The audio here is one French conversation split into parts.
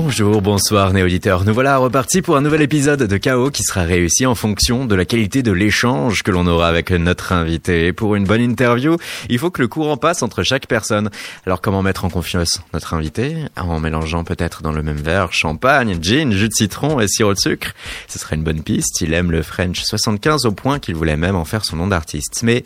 Bonjour, bonsoir néo-auditeurs. Nous voilà repartis pour un nouvel épisode de Chaos qui sera réussi en fonction de la qualité de l'échange que l'on aura avec notre invité. Pour une bonne interview, il faut que le courant passe entre chaque personne. Alors comment mettre en confiance notre invité En mélangeant peut-être dans le même verre champagne, gin, jus de citron et sirop de sucre? Ce serait une bonne piste. Il aime le French 75 au point qu'il voulait même en faire son nom d'artiste. Mais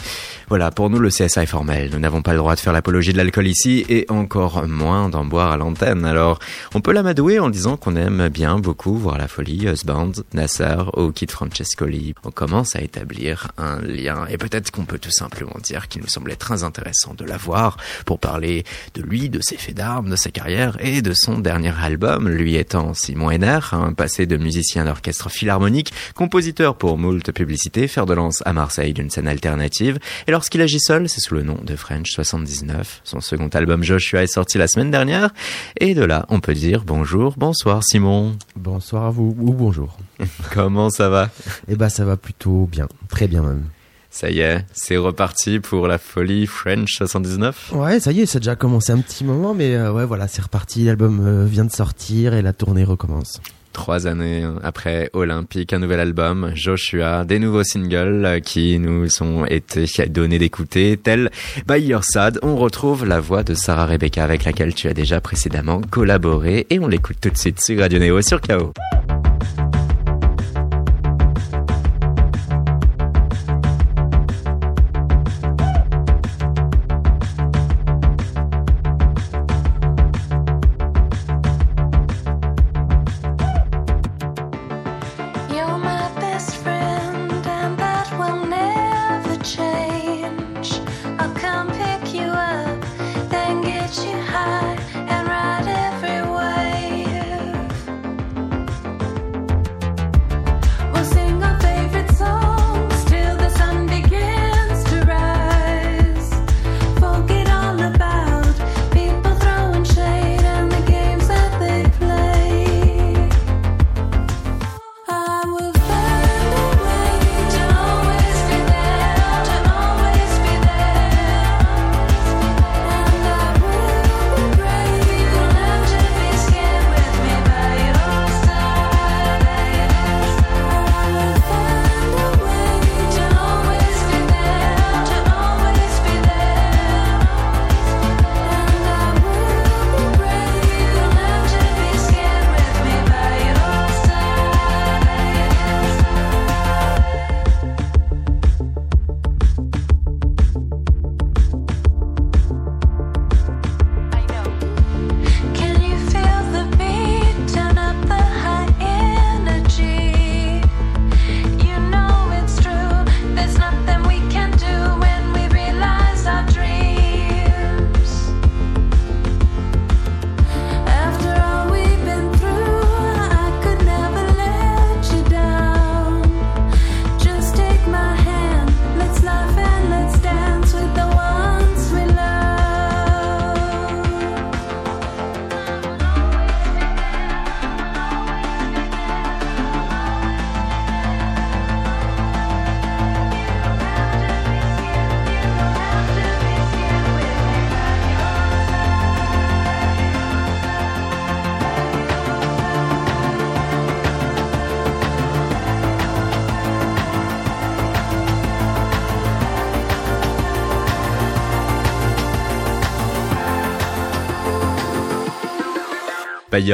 voilà, pour nous le CSA est formel. Nous n'avons pas le droit de faire l'apologie de l'alcool ici et encore moins d'en boire à l'antenne. Alors on peut l'amadouer en disant qu'on aime bien beaucoup voir la folie, Husband, Nasser ou Kid Francescoli. On commence à établir un lien et peut-être qu'on peut tout simplement dire qu'il nous semblait très intéressant de l'avoir pour parler de lui, de ses faits d'armes, de sa carrière et de son dernier album, lui étant Simon Henner, un passé de musicien d'orchestre philharmonique, compositeur pour moult publicités, fer de lance à Marseille d'une scène alternative. Et lorsqu'il agit seul, c'est sous le nom de French 79. Son second album Joshua est sorti la semaine dernière et de là, on peut dire bonjour bonjour, bonsoir Simon. Bonsoir à vous, ou bonjour. Comment ça va? Eh ben ça va plutôt bien, très bien même. Ça y est, c'est reparti pour la folie French 79 Ouais, ça y est, ça a déjà commencé un petit moment, mais euh, ouais, voilà, c'est reparti, l'album euh, vient de sortir et la tournée recommence. Trois années après Olympique, un nouvel album, Joshua, des nouveaux singles qui nous ont été donnés d'écouter, tels By Your Sad. On retrouve la voix de Sarah Rebecca avec laquelle tu as déjà précédemment collaboré et on l'écoute tout de suite sur Radio Neo sur KO.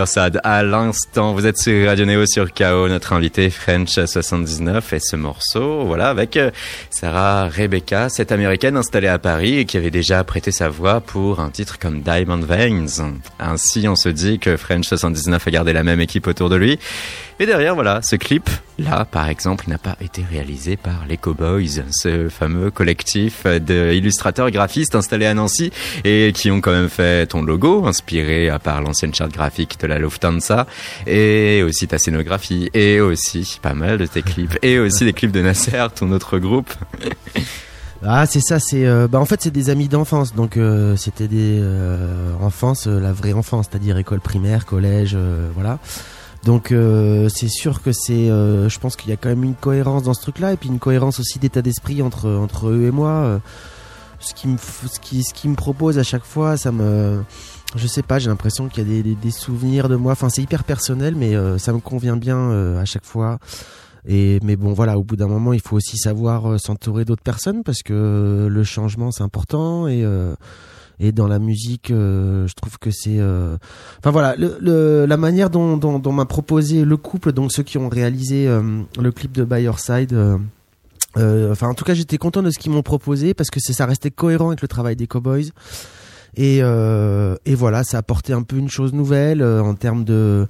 Sad à l'instant. Vous êtes sur Radio Néo sur KO, notre invité French 79 et ce morceau, voilà, avec euh, Sarah Rebecca, cette américaine installée à Paris et qui avait déjà prêté sa voix pour un titre comme Diamond Veins. Ainsi, on se dit que French 79 a gardé la même équipe autour de lui. Et derrière, voilà, ce clip, là, par exemple, n'a pas été réalisé par les Cowboys, ce fameux collectif d'illustrateurs graphistes installés à Nancy et qui ont quand même fait ton logo, inspiré à part l'ancienne charte graphique de la Lufthansa, et aussi ta scénographie, et aussi pas mal de tes clips, et aussi des clips de Nasser, ton autre groupe. Ah c'est ça, c'est euh, bah en fait c'est des amis d'enfance, donc euh, c'était des euh, enfance, la vraie enfance, c'est-à-dire école primaire, collège, voilà. Donc euh, c'est sûr que c'est, euh, je pense qu'il y a quand même une cohérence dans ce truc-là et puis une cohérence aussi d'état d'esprit entre entre eux et moi. Euh, ce qui me ce qui ce qui me propose à chaque fois, ça me je sais pas, j'ai l'impression qu'il y a des, des, souvenirs de moi. Enfin, c'est hyper personnel, mais ça me convient bien à chaque fois. Et mais bon, voilà, au bout d'un moment, il faut aussi savoir s'entourer d'autres personnes parce que le changement c'est important et et dans la musique euh, je trouve que c'est euh, enfin voilà le, la manière dont, dont, dont m'a proposé le couple donc ceux qui ont réalisé euh, le clip de By Your Side enfin en tout cas j'étais content de ce qu'ils m'ont proposé parce que ça restait cohérent avec le travail des Cowboys et et voilà ça apportait un peu une chose nouvelle en termes de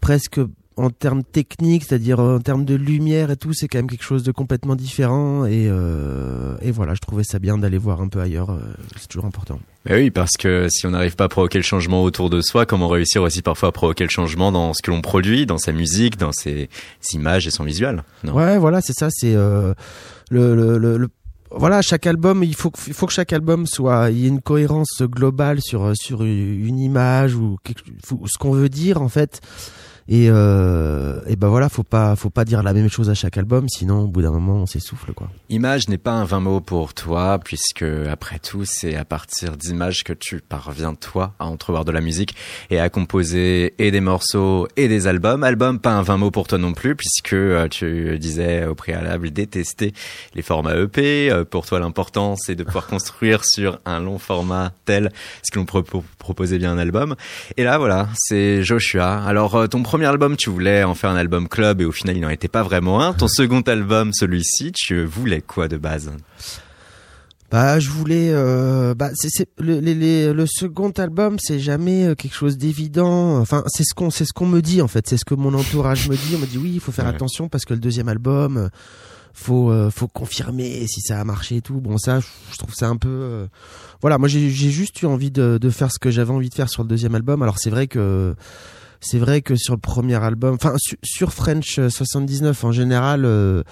presque en termes techniques, c'est-à-dire en termes de lumière et tout, c'est quand même quelque chose de complètement différent. Et, euh, et voilà, je trouvais ça bien d'aller voir un peu ailleurs. Euh, c'est toujours important. Mais oui, parce que si on n'arrive pas à provoquer le changement autour de soi, comment réussir aussi parfois à provoquer le changement dans ce que l'on produit, dans sa musique, dans ses, images et son visuel Ouais, voilà, c'est ça. C'est euh, le, le, le, voilà, chaque album, il faut, il faut que chaque album soit, il y ait une cohérence globale sur sur une image ou, quelque, ou ce qu'on veut dire en fait. Et, euh, et ben voilà, faut pas, faut pas dire la même chose à chaque album, sinon au bout d'un moment on s'essouffle quoi. Image n'est pas un vain mot pour toi, puisque après tout c'est à partir d'images que tu parviens toi à entrevoir de la musique et à composer et des morceaux et des albums. Album pas un vain mot pour toi non plus, puisque euh, tu disais au préalable détester les formats EP. Euh, pour toi l'important c'est de pouvoir construire sur un long format tel ce que l'on proposait bien un album. Et là voilà, c'est Joshua. Alors euh, ton album, tu voulais en faire un album club et au final, il n'en était pas vraiment un. Ton second album, celui-ci, tu voulais quoi de base? Bah, je voulais. Euh, bah, c'est le, le second album, c'est jamais euh, quelque chose d'évident. Enfin, c'est ce qu'on, c'est ce qu'on me dit en fait. C'est ce que mon entourage me dit. On me dit oui, il faut faire attention parce que le deuxième album, euh, faut, faut confirmer si ça a marché et tout. Bon, ça, je trouve ça un peu. voilà, moi, j'ai juste eu envie de, de faire ce que j'avais envie de faire sur le deuxième album. Alors, c'est vrai que c'est vrai que sur le premier album, enfin sur French 79 en général, euh,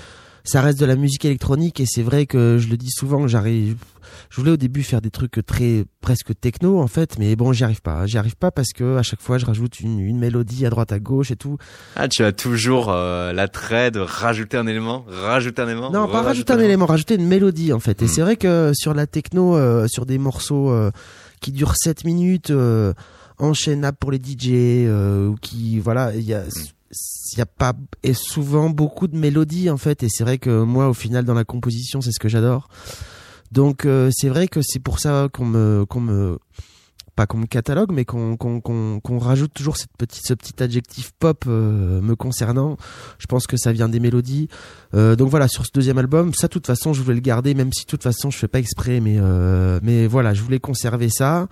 ça reste de la musique électronique et c'est vrai que je le dis souvent, j'arrive, je voulais au début faire des trucs très presque techno en fait, mais bon j'y arrive pas, j'y arrive pas parce que à chaque fois je rajoute une, une mélodie à droite à gauche et tout. Ah tu as toujours euh, l'attrait de rajouter un élément, rajouter un élément. Non pas rajouter un, élément, rajouter une mélodie en fait. Et hmm. c'est vrai que sur la techno, euh, sur des morceaux euh, qui durent 7 minutes enchaînable pour les DJ euh, qui voilà il y a il y a pas et souvent beaucoup de mélodies en fait. Et c'est vrai que moi au final dans la composition c'est ce que j'adore. Donc euh, c'est vrai que c'est pour ça qu'on me qu'on me pas qu'on me catalogue mais qu'on qu'on qu'on rajoute toujours cette petite ce petit adjectif pop euh, me concernant. Je pense que ça vient des mélodies. Euh, donc voilà sur ce deuxième album ça de toute façon je voulais le garder même si de toute façon je fais pas exprès mais mais voilà je voulais conserver ça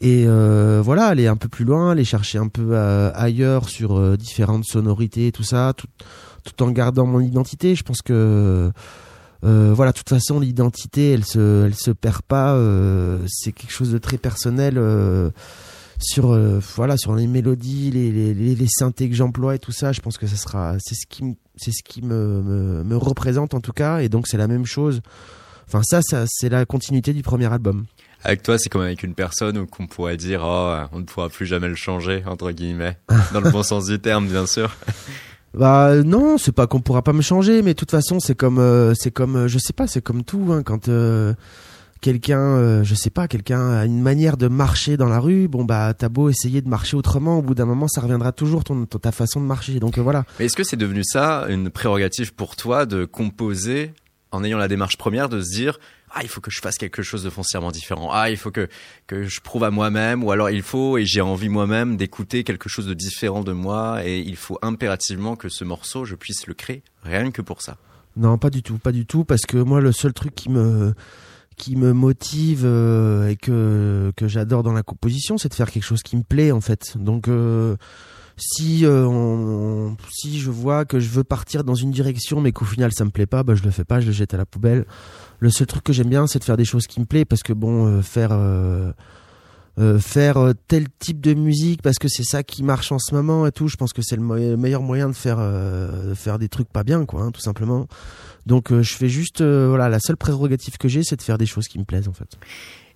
et euh, voilà aller un peu plus loin aller chercher un peu euh, ailleurs sur euh, différentes sonorités tout ça tout, tout en gardant mon identité. Je pense que voilà de toute façon l'identité elle se elle se perd pas c'est quelque chose de très personnel sur voilà sur les mélodies les, les, les synthés que j'emploie et tout ça. Je pense que ça sera c'est ce qui c'est ce qui me, me, me représente en tout cas. Et donc c'est la même chose. Enfin ça, ça c'est la continuité du premier album avec toi, c'est comme avec une personne qu'on pourrait dire, oh, on ne pourra plus jamais le changer, entre guillemets. Dans le bon sens du terme, bien sûr. Bah non, c'est pas qu'on pourra pas me changer, mais de toute façon, c'est comme, euh, c'est comme, euh, je sais pas, c'est comme tout, hein, quand euh, quelqu'un, je sais pas, quelqu'un a une manière de marcher dans la rue, bon bah t'as beau essayer de marcher autrement, au bout d'un moment, ça reviendra toujours ton, ta façon de marcher. Donc voilà. Mais est-ce que c'est devenu ça une prérogative pour toi de composer en ayant la démarche première de se dire ah il faut que je fasse quelque chose de foncièrement différent. Ah il faut que que je prouve à moi-même ou alors il faut et j'ai envie moi-même d'écouter quelque chose de différent de moi et il faut impérativement que ce morceau je puisse le créer. Rien que pour ça. Non pas du tout pas du tout parce que moi le seul truc qui me qui me motive euh, et que que j'adore dans la composition c'est de faire quelque chose qui me plaît en fait. Donc euh, si euh, si je vois que je veux partir dans une direction mais qu'au final ça me plaît pas bah je le fais pas je le jette à la poubelle le seul truc que j'aime bien c'est de faire des choses qui me plaisent parce que bon euh, faire euh, euh, faire tel type de musique parce que c'est ça qui marche en ce moment et tout. Je pense que c'est le meilleur moyen de faire faire des trucs pas bien, quoi, hein, tout simplement. Donc je fais juste, voilà, la seule prérogative que j'ai, c'est de faire des choses qui me plaisent en fait.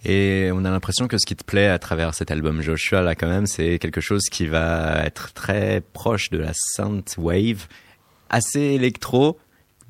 Et on a l'impression que ce qui te plaît à travers cet album Joshua là quand même, c'est quelque chose qui va être très proche de la synth wave, assez électro,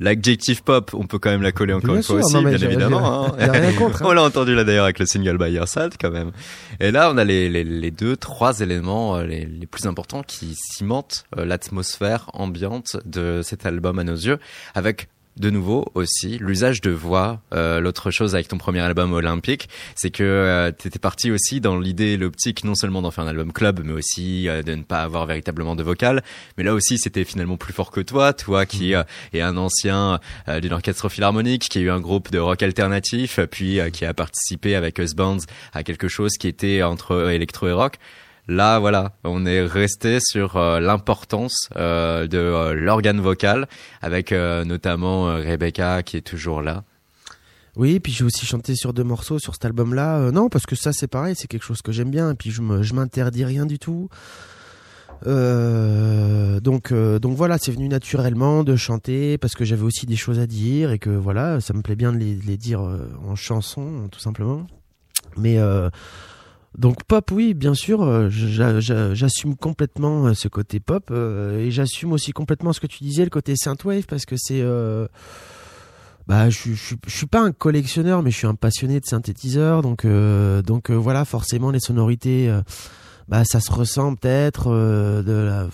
L'adjectif pop, on peut quand même la coller encore une fois aussi, bien évidemment. Hein. Rien contre, hein. On l'a entendu là d'ailleurs avec le single By Your Side quand même. Et là, on a les, les, les deux, trois éléments euh, les, les, plus importants qui cimentent euh, l'atmosphère ambiante de cet album à nos yeux, avec de nouveau aussi l'usage de voix. Euh, L'autre chose avec ton premier album Olympique, c'est que euh, tu étais parti aussi dans l'idée, l'optique, non seulement d'en faire un album club, mais aussi euh, de ne pas avoir véritablement de vocal. Mais là aussi, c'était finalement plus fort que toi, toi qui mmh. est un ancien d'une orchestre philharmonique, qui a eu un groupe de rock alternatif, puis qui a participé avec Us Bands à quelque chose qui était entre électro et rock. Là, voilà, on est resté sur euh, l'importance euh, de euh, l'organe vocal, avec notamment Rebecca qui est toujours là. Oui, puis j'ai aussi chanté sur deux morceaux sur cet album-là. non, parce que ça, c'est pareil, c'est quelque chose que j'aime bien. Et puis je m'interdis rien du tout. donc, donc voilà, c'est venu naturellement de chanter parce que j'avais aussi des choses à dire et que voilà, ça me plaît bien de les dire en chanson, tout simplement. Mais donc pop, oui, bien sûr, euh, j'assume complètement euh, ce côté pop euh, et j'assume aussi complètement ce que tu disais, le côté synthwave, parce que c'est, bah, je, suis pas un collectionneur, mais je suis un passionné de synthétiseurs, donc donc voilà, forcément les sonorités, bah ça se ressent peut-être de la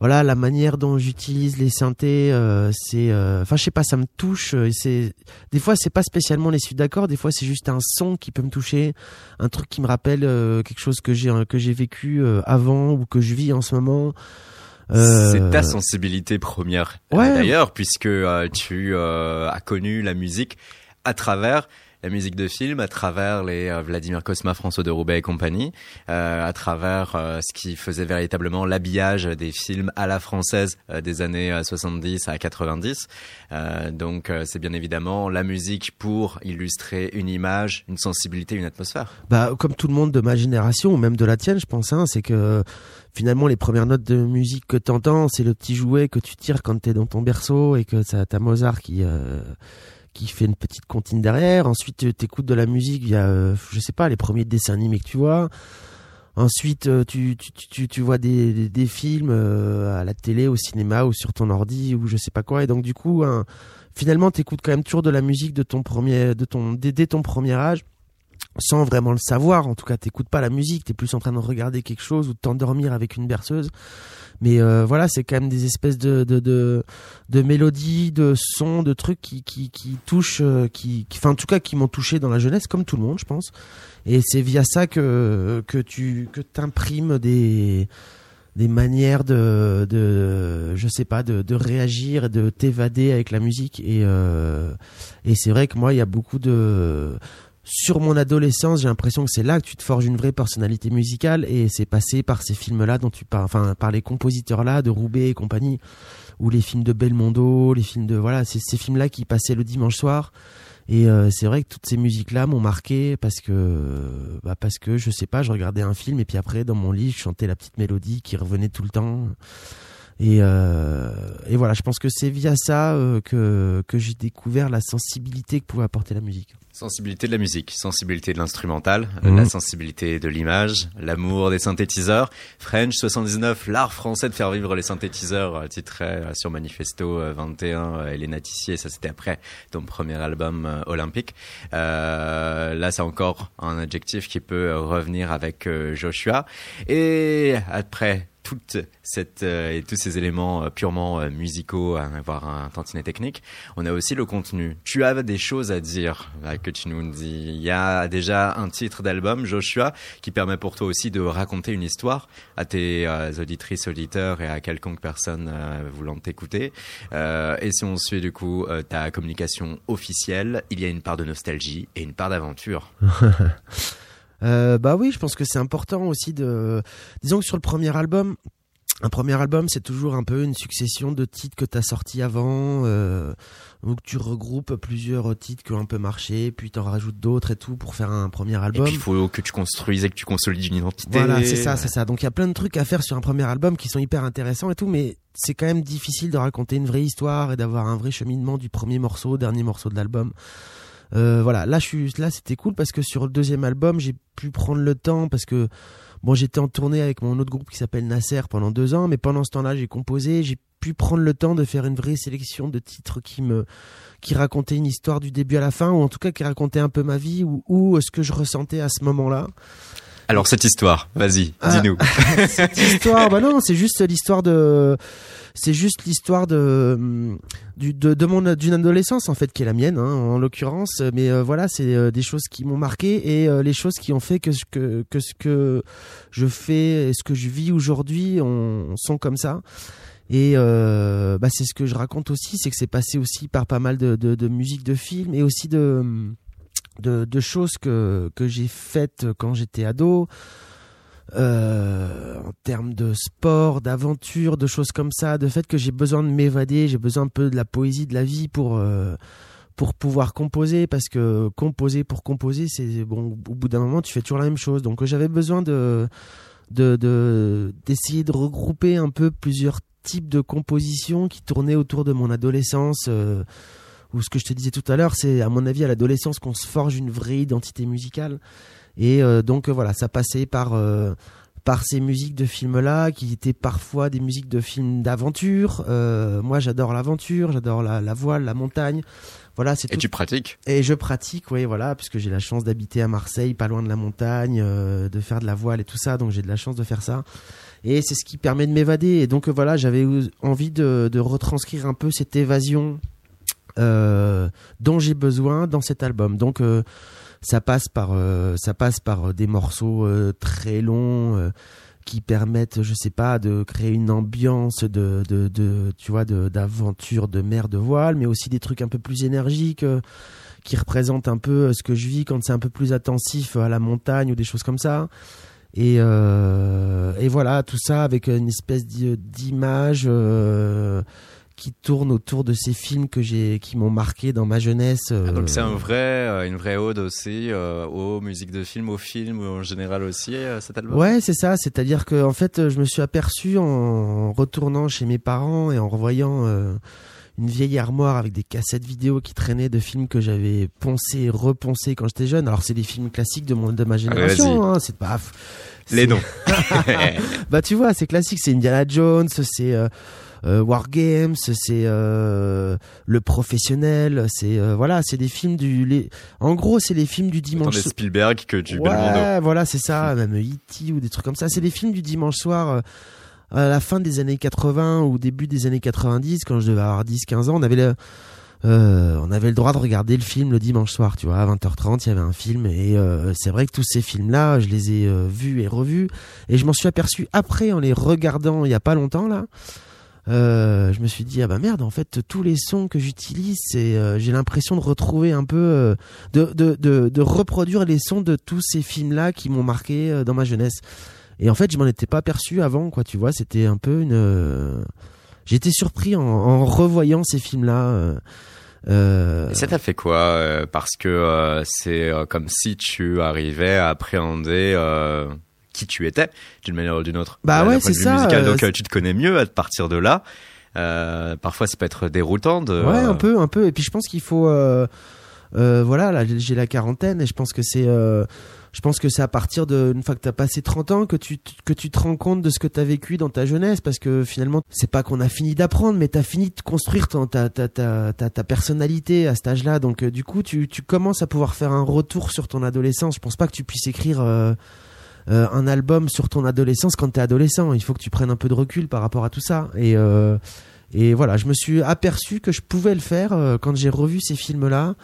voilà la manière dont j'utilise les synthés euh, c'est euh, enfin je sais pas ça me touche euh, c'est des fois c'est pas spécialement les suites d'accords des fois c'est juste un son qui peut me toucher un truc qui me rappelle quelque chose que j'ai que j'ai vécu avant ou que je vis en ce moment. C'est ta sensibilité première d'ailleurs puisque tu as connu la musique à travers la musique de film à travers les euh, Vladimir Cosma, François de Roubaix et compagnie, euh, à travers euh, ce qui faisait véritablement l'habillage des films à la française des années 70 à 90. donc c'est bien évidemment la musique pour illustrer une image, une sensibilité, une atmosphère. Bah comme tout le monde de ma génération ou même de la tienne, je pense, hein, c'est que finalement les premières notes de musique que t'entends, c'est le petit jouet que tu tires quand t'es dans ton berceau et que t'as Mozart qui qui fait une petite comptine derrière. Ensuite, t'écoutes de la musique via, euh, je sais pas, les premiers dessins animés que tu vois. Ensuite, euh, tu, tu, tu, tu vois des, des, films euh, à la télé, au cinéma ou sur ton ordi ou je sais pas quoi. Et donc, du coup, hein, finalement, t'écoutes quand même toujours de la musique de ton premier, de ton, dès, ton premier âge sans vraiment le savoir. En tout cas, t'écoutes pas la musique, t'es plus en train de regarder quelque chose ou de t'endormir avec une berceuse. Mais euh, voilà, c'est quand même des espèces de, de, de, mélodies, de sons, de trucs qui, qui, qui touchent, euh, qui, enfin en tout cas qui m'ont touché dans la jeunesse, comme tout le monde, je pense. Et c'est via ça que, que tu que t'imprimes des des manières de, de je sais pas de, de réagir de t'évader avec la musique et euh, et c'est vrai que moi il y a beaucoup de sur mon adolescence, j'ai l'impression que c'est là que tu te forges une vraie personnalité musicale et c'est passé par ces films-là dont tu parles, enfin par les compositeurs-là de Roubaix et compagnie, ou les films de Belmondo, les films de voilà, c'est ces films-là qui passaient le dimanche soir. Et euh, c'est vrai que toutes ces musiques-là m'ont marqué parce que bah parce que je sais pas, je regardais un film et puis après dans mon lit, je chantais la petite mélodie qui revenait tout le temps. Et, euh, et voilà, je pense que c'est via ça euh, que, que j'ai découvert la sensibilité que pouvait apporter la musique. Sensibilité de la musique, sensibilité de l'instrumental, mhm. la sensibilité de l'image, l'amour des synthétiseurs. French 79, l'art français de faire vivre les synthétiseurs, euh, titré sur Manifesto 21, euh, Elena Tissier, ça c'était après ton premier album olympique. Euh, là c'est encore un adjectif qui peut revenir avec Joshua. Et après toute cette euh, et tous ces éléments euh, purement euh, musicaux, voire un tantinet technique, on a aussi le contenu. Tu as des choses à dire que tu nous dis. Il y a déjà un titre d'album, Joshua, qui permet pour toi aussi de raconter une histoire à tes auditrices, auditeurs et à quelconque personne voulant t'écouter. et si on suit du coup ta communication officielle, il y a une part de nostalgie et une part d'aventure. Euh, bah oui, je pense que c'est important aussi de. Disons que sur le premier album, un premier album, c'est toujours un peu une succession de titres que tu as sortis avant, euh, où tu regroupes plusieurs titres qui ont un peu marché, puis tu en rajoutes d'autres et tout pour faire un premier album. Et puis il faut que tu construises et que tu consolides une identité. Voilà, c'est ça, c'est ça. Donc il y a plein de trucs à faire sur un premier album qui sont hyper intéressants et tout, mais c'est quand même difficile de raconter une vraie histoire et d'avoir un vrai cheminement du premier morceau au dernier morceau de l'album. Euh, voilà, là je suis là c'était cool parce que sur le deuxième album, j'ai pu prendre le temps parce que Bon, j'étais en tournée avec mon autre groupe qui s'appelle Nasser pendant deux ans, mais pendant ce temps-là, j'ai composé, j'ai pu prendre le temps de faire une vraie sélection de titres qui me, qui racontaient une histoire du début à la fin, ou en tout cas qui racontaient un peu ma vie ou, ou ce que je ressentais à ce moment-là. Alors cette histoire, vas-y, ah, dis-nous. cette histoire, bah non, c'est juste l'histoire de, c'est juste l'histoire de, du, de, de mon d'une adolescence en fait qui est la mienne, hein, en l'occurrence. Mais euh, voilà, c'est euh, des choses qui m'ont marqué et euh, les choses qui ont fait que ce que, que ce que je fais et ce que je vis aujourd'hui, on, sont comme ça. Et bah, c'est ce que je raconte aussi, c'est que c'est passé aussi par pas mal de, de, de musique de film et aussi de de, choses que, que j'ai faites quand j'étais ado. Euh, en termes de sport, d'aventure, de choses comme ça, de fait que j'ai besoin de m'évader, j'ai besoin un peu de la poésie de la vie pour euh, pour pouvoir composer parce que composer pour composer, c'est bon au bout d'un moment tu fais toujours la même chose. Donc j'avais besoin de de d'essayer de, regrouper un peu plusieurs types de compositions qui tournaient autour de mon adolescence. Euh, ou ce que je te disais tout à l'heure, c'est à mon avis à l'adolescence qu'on se forge une vraie identité musicale. Et euh, donc voilà, ça passait par euh, par ces musiques de films là, qui étaient parfois des musiques de films d'aventure. Euh, moi, j'adore l'aventure, j'adore la, la, voile, la montagne. Voilà, c'est. Et tu pratiques? Et je pratique, oui, voilà, puisque j'ai la chance d'habiter à Marseille, pas loin de la montagne, de faire de la voile et tout ça, donc j'ai de la chance de faire ça. Et c'est ce qui permet de m'évader. Et donc voilà, j'avais envie de, de retranscrire un peu cette évasion euh, dont j'ai besoin dans cet album. Donc euh, ça passe par euh, ça passe par des morceaux très longs qui permettent je sais pas de créer une ambiance de de, de tu vois d'aventure de, mer de voile mais aussi des trucs un peu plus énergiques qui représentent un peu ce que je vis quand c'est un peu plus intensif à la montagne ou des choses comme ça et, et voilà tout ça avec une espèce d'image qui tourne autour de ces films que j'ai qui m'ont marqué dans ma jeunesse. Ah, donc c'est un vrai, euh, une vraie ode aussi euh, aux musiques de films, aux films en général aussi euh, cet album? Ouais, c'est ça. C'est-à-dire que en fait, je me suis aperçu en retournant chez mes parents et en revoyant une vieille armoire avec des cassettes vidéo qui traînaient de films que j'avais poncé et reponsé quand j'étais jeune. Alors c'est des films classiques de mon de ma génération. Hein, c'est pas les noms. bah tu vois, c'est classique. C'est Indiana Jones, c'est euh, War Games, c'est euh, le professionnel, c'est euh, voilà, c'est des films du les... en gros, c'est les films du dimanche. soir. Spielberg que tu ouais, voilà, c'est ça, même E.T. ou des trucs comme ça, c'est des films du dimanche soir à la fin des années 80 ou début des années 90 quand je devais avoir 10 15 ans, on avait le on avait le droit de regarder le film le dimanche soir, tu vois, à 20h30, il y avait un film et c'est vrai que tous ces films-là, je les ai vus et revus et je m'en suis aperçu après en les regardant il y a pas longtemps là. Euh, je me suis dit ah bah merde en fait tous les sons que j'utilise c'est euh, j'ai l'impression de retrouver un peu euh, de, de, de, de, reproduire les sons de tous ces films là qui m'ont marqué dans ma jeunesse. Et en fait je m'en étais pas perçu avant quoi tu vois. C'était un peu une j'étais surpris en, en, revoyant ces films là euh... Et ça t'a fait quoi Parce que c'est comme si tu arrivais à appréhender qui tu étais d'une manière ou d'une autre. Bah ouais, c'est ça. Euh, donc euh, tu te connais mieux à partir de là. Euh, parfois, ça peut être déroutant. De, ouais, un peu, un peu. Et puis je pense qu'il faut, euh, voilà, là j'ai la quarantaine et je pense que c'est, je pense que c'est à partir de une fois que t'as passé 30 ans que tu que tu te rends compte de ce que t'as vécu dans ta jeunesse parce que finalement c'est pas qu'on a fini d'apprendre mais t'as fini de construire ta ta ta ta ta, personnalité à cet âge-là donc du coup tu tu commences à pouvoir faire un retour sur ton adolescence. Je pense pas que tu puisses écrire euh, un album sur ton adolescence quand t'es adolescent. Il faut que tu prennes un peu de recul par rapport à tout ça. Et, euh, et voilà, je me suis aperçu que je pouvais le faire euh, quand j'ai revu ces films-là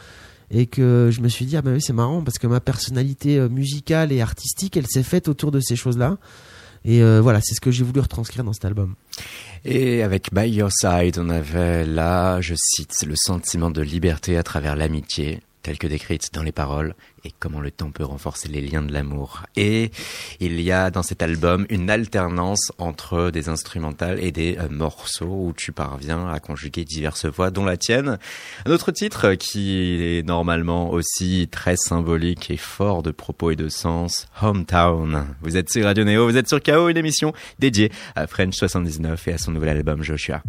et que je me suis dit ah ben oui c'est marrant parce que ma personnalité musicale et artistique elle s'est faite autour de ces choses-là. Et voilà, c'est ce que j'ai voulu retranscrire dans cet album. Et avec By Your Side, on avait là, je cite, le sentiment de liberté à travers l'amitié, telle que décrite dans les paroles et comment le temps peut renforcer les liens de l'amour. Et il y a dans cet album une alternance entre des instrumentales et des euh, morceaux où tu parviens à conjuguer diverses voix, dont la tienne. Un autre titre qui est normalement aussi très symbolique et fort de propos et de sens, Hometown. Vous êtes sur Radio Néo, vous êtes sur KO, une émission dédiée à French 79 et à son nouvel album Joshua.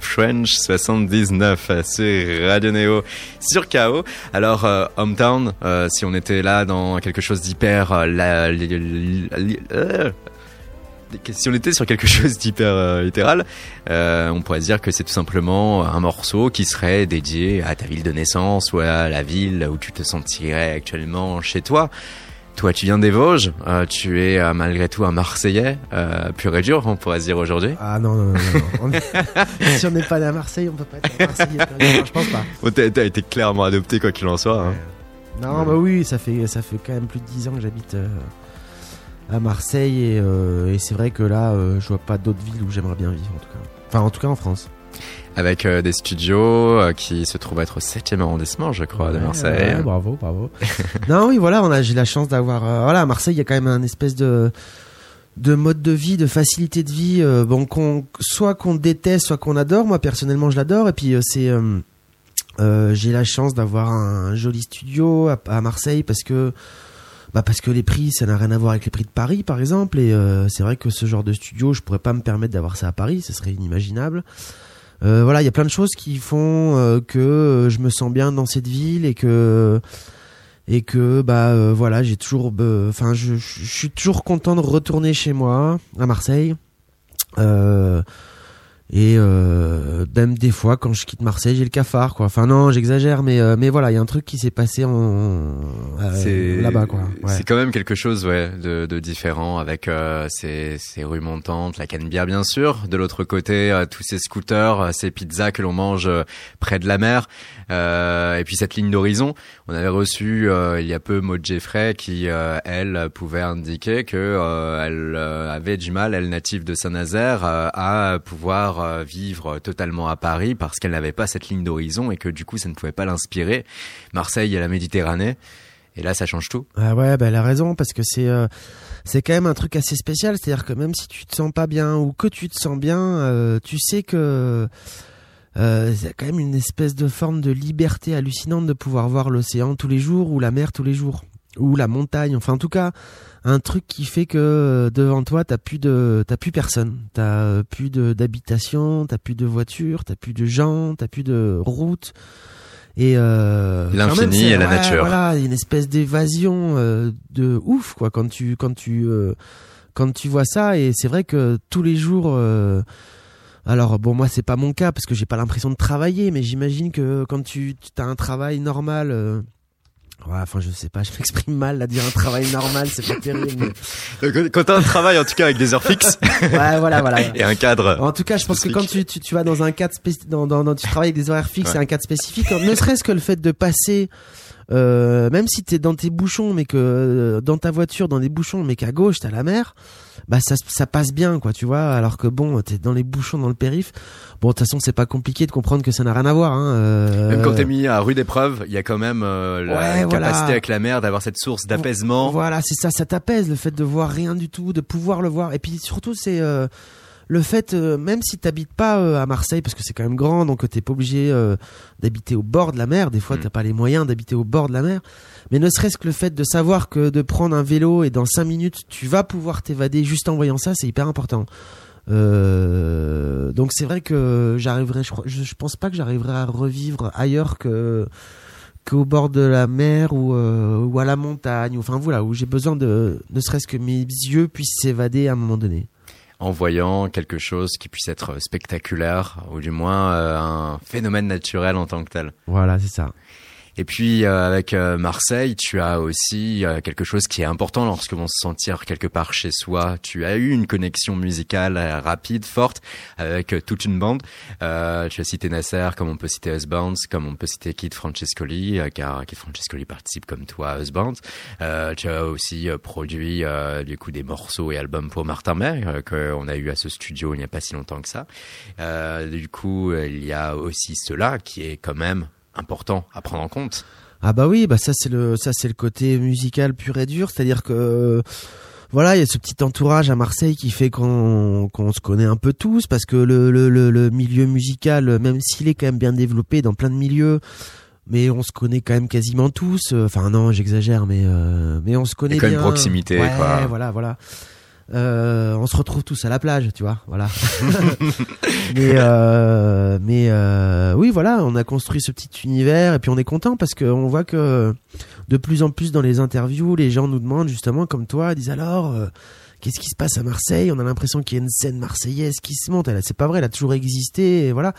French 79 sur Radio Neo, sur KO. Alors, euh, Hometown, euh, si on était là dans quelque chose d'hyper... Euh, si on était sur quelque chose d'hyper littéral, on pourrait dire que c'est tout simplement un morceau qui serait dédié à ta ville de naissance ou à la ville où tu te sentirais actuellement chez toi. Toi, tu viens des Vosges, euh, tu es euh, malgré tout un Marseillais, euh, pur et dur, on pourrait se dire aujourd'hui. Ah non, non, non. non. si on n'est pas né à Marseille, on peut pas être un Marseillais. je pense pas. Bon, t'as, été clairement adopté quoi qu'il en soit. Hein. Non, bah oui, ça fait ça fait quand même plus de 10 ans que j'habite euh, à Marseille et, et c'est vrai que là, je vois pas d'autres villes où j'aimerais bien vivre en tout cas. Enfin, en tout cas en France avec euh, des studios euh, qui se trouvent être au 7e arrondissement, je crois, de Marseille. bravo, bravo. non, oui, voilà, on a, j'ai la chance d'avoir. Euh, voilà, à Marseille, il y a quand même un espèce de de mode de vie, de facilité de vie, bon, qu'on, soit qu'on déteste, soit qu'on adore. Moi, personnellement, je l'adore. Et puis, c'est, j'ai la chance d'avoir un, joli studio à, à, Marseille parce que, bah, parce que les prix, ça n'a rien à voir avec les prix de Paris, par exemple. Et c'est vrai que ce genre de studio, je pourrais pas me permettre d'avoir ça à Paris, ce serait inimaginable. Euh, voilà, il y a plein de choses qui font euh, que euh, je me sens bien dans cette ville et que bah voilà, j'ai toujours enfin je, suis toujours content de retourner chez moi à Marseille. Et euh, même des fois, quand je quitte Marseille, j'ai le cafard, quoi. Enfin non, j'exagère, mais euh, mais voilà, il y a un truc qui s'est passé en euh, là-bas, quoi. C'est quand même quelque chose, ouais, de, de différent avec euh, ces, ces rues montantes, la Canebière bien sûr. De l'autre côté, euh, tous ces scooters, ces pizzas que l'on mange près de la mer, et puis cette ligne d'horizon. On avait reçu il y a peu Maud Jeffrey qui, elle, pouvait indiquer que elle avait du mal, elle native de Saint-Nazaire, à pouvoir euh, vivre totalement à Paris parce qu'elle n'avait pas cette ligne d'horizon et que du coup ça ne pouvait pas l'inspirer. Marseille, a la Méditerranée. Et là, ça change tout. Ah ouais, bah, elle a raison parce que c'est euh, c'est quand même un truc assez spécial. C'est-à-dire que même si tu te sens pas bien ou que tu te sens bien, euh, tu sais que c'est quand même une espèce de forme de liberté hallucinante de pouvoir voir l'océan tous les jours ou la mer tous les jours ou la montagne. Enfin, en tout cas, un truc qui fait que euh, devant toi, t'as plus de, t'as plus personne, t'as euh, plus de d'habitation, t'as plus de voiture, t'as plus de gens, t'as plus de route. Et euh, L'infini et la ouais, nature. Voilà, une espèce d'évasion euh, de ouf quoi quand tu quand tu euh, quand tu vois ça et c'est vrai que tous les jours euh, alors bon moi c'est pas mon cas parce que j'ai pas l'impression de travailler mais j'imagine que quand tu as un travail normal euh, ouais, enfin je sais pas je m'exprime mal à dire un travail normal c'est pas terrible mais- Euh, Quand t'as un travail, en tout cas, avec des heures fixes ouais voilà voilà et un cadre. en tout cas, je pense que quand tu, tu, tu vas dans un cadre spécifique, dans, dans, dans- tu travailles avec des horaires fixes Ouais. et un cadre spécifique, ne serait-ce que le fait de passer, euh, même si t'es dans tes bouchons, mais que euh, dans ta voiture, dans les bouchons, mais qu'à gauche t'as la mer, bah ça, ça passe bien, quoi, tu vois. Alors que bon, t'es dans les bouchons, dans le périph. Bon, de toute façon, c'est pas compliqué de comprendre que ça n'a rien à voir. Hein, euh, Même quand t'es mis à rude épreuve, il y a quand même euh, la Ouais, capacité voilà. avec la mer d'avoir cette source d'apaisement. Voilà, c'est ça, ça t'apaise le fait de voir rien du tout, de pouvoir le voir. Et puis surtout, c'est euh, le fait, euh, même si t'habites pas euh, à Marseille, parce que c'est quand même grand, donc t'es pas obligé euh, d'habiter au bord de la mer. Des fois, Mm. t'as pas les moyens d'habiter au bord de la mer. Mais ne serait-ce que le fait de savoir que de prendre un vélo et dans cinq minutes, tu vas pouvoir t'évader juste en voyant ça, c'est hyper important. Euh, donc c'est vrai que j'arriverai, je, je pense pas que j'arriverai à revivre ailleurs que qu'au bord de la mer ou, euh, ou à la montagne, ou- enfin voilà, où j'ai besoin de, ne serait-ce que mes yeux puissent s'évader à un moment donné. En voyant quelque chose qui puisse être spectaculaire ou du moins euh, un phénomène naturel en tant que tel. Voilà, c'est ça. Et puis euh, avec euh, Marseille, tu as aussi euh, quelque chose qui est important lorsque l'on se sentir quelque part chez soi. Tu as eu une connexion musicale rapide, forte, avec toute une bande. Euh, tu as cité Nasser, comme on peut citer Husbands, comme on peut citer Kid Francescoli, car Kid Francescoli participe comme toi à Husbands. Euh, tu as aussi produit euh, du coup des morceaux et albums pour Martin euh, qu'on a eu à ce studio il n'y a pas si longtemps que ça. Du coup, il y a aussi cela qui est quand même important à prendre en compte. Ah bah oui, bah ça c'est le ça c'est le côté musical pur et dur, c'est-à-dire que voilà, il y a ce petit entourage à Marseille qui fait qu'on qu'on se connaît un peu tous parce que le le, le, le milieu musical même s'il est quand même bien développé dans plein de milieux mais on se connaît quand même quasiment tous. Enfin non, j'exagère, mais euh, mais on se connaît Il y a quand bien. proximité, Ouais, quoi. voilà, voilà. Euh, on se retrouve tous à la plage, tu vois, voilà. mais euh, mais euh, oui, voilà, on a construit ce petit univers et puis on est content parce qu'on voit que de plus en plus dans les interviews, les gens nous demandent justement, comme toi, ils disent alors. Qu'est-ce qui se passe à Marseille? On a l'impression qu'il y a une scène marseillaise qui se monte. Elle, c'est pas vrai, elle a toujours existé, et voilà.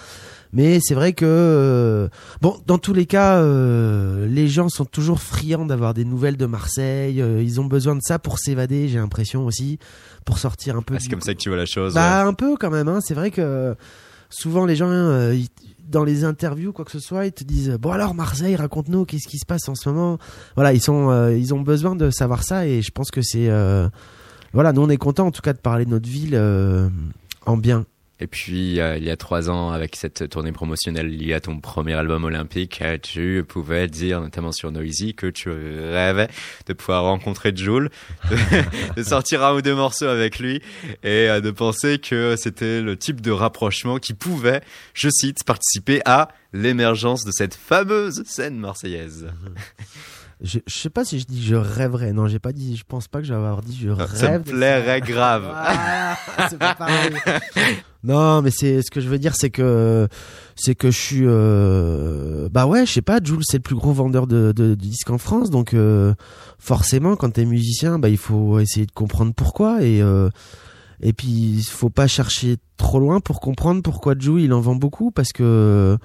Mais c'est vrai que euh, bon, dans tous les cas, euh, les gens sont toujours friands d'avoir des nouvelles de Marseille. euh, ils ont besoin de ça pour s'évader, j'ai l'impression aussi, pour sortir un peu. Ah, c'est du- comme ça que tu vois la chose. Bah un peu quand même. Hein. C'est vrai que souvent les gens, ils- dans les interviews, quoi que ce soit, ils te disent bon alors Marseille, raconte-nous qu'est-ce qui se passe en ce moment? Voilà, ils sont, ils ont besoin de savoir ça et je pense que c'est voilà, nous on est content en tout cas de parler de notre ville euh, en bien. Et puis, euh, il y a trois ans, avec cette tournée promotionnelle liée à ton premier album olympique, euh, tu pouvais dire, notamment sur Noisy, que tu rêvais de pouvoir rencontrer Jules, de, de sortir un ou deux morceaux avec lui, et euh, de penser que c'était le type de rapprochement qui pouvait, je cite, participer à l'émergence de cette fameuse scène marseillaise. Je, je sais pas si je dis je rêverais. Non, j'ai pas dit. Je pense pas que j'avais avoir dit je rêve. Ça me plairait grave. C'est pas pareil. non, mais c'est ce que je veux dire, c'est que c'est que je suis euh, bah ouais, je sais pas. Jules, c'est le plus gros vendeur de, de, de disques en France, donc euh, forcément, quand t'es musicien, bah il faut essayer de comprendre pourquoi et euh, et puis il faut pas chercher trop loin pour comprendre pourquoi Jules il en vend beaucoup parce que